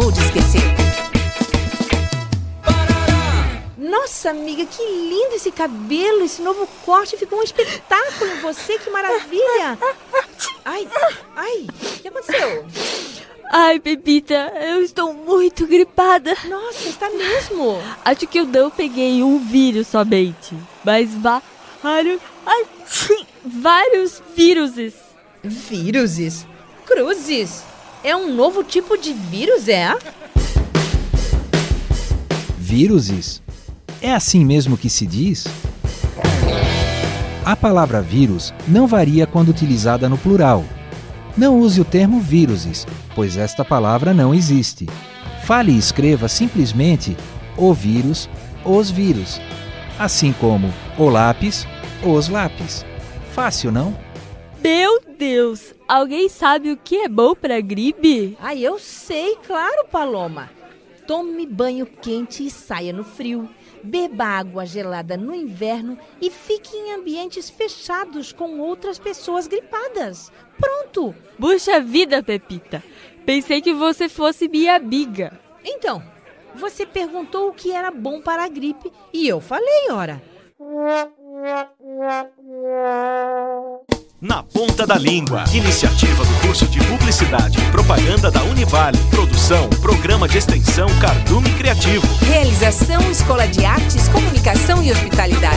vou te esquecer. Nossa, amiga, que lindo esse cabelo, esse novo corte, ficou um espetáculo em você, que maravilha! Ai, ai, o que aconteceu? Ai, Pepita, eu estou muito gripada. Nossa, está mesmo? Acho que eu não peguei um vírus somente, mas vários, ai, vários vírus. Vírus? Cruzes? É um novo tipo de vírus, é? Víruses? É assim mesmo que se diz? A palavra vírus não varia quando utilizada no plural. Não use o termo víruses, pois esta palavra não existe. Fale e escreva simplesmente o vírus, os vírus, assim como o lápis, os lápis. Fácil, não? Meu Deus! Alguém sabe o que é bom para gripe? Ai, eu sei, claro, Paloma. Tome banho quente e saia no frio. Beba água gelada no inverno e fique em ambientes fechados com outras pessoas gripadas. Pronto! Puxa vida, Pepita! Pensei que você fosse minha amiga. Então, você perguntou o que era bom para a gripe e eu falei, ora. Na Ponta da Língua. Iniciativa do curso de Publicidade e Propaganda da Univale. Produção, Programa de Extensão Cardume Criativo. Realização Escola de Artes, Comunicação e Hospitalidade.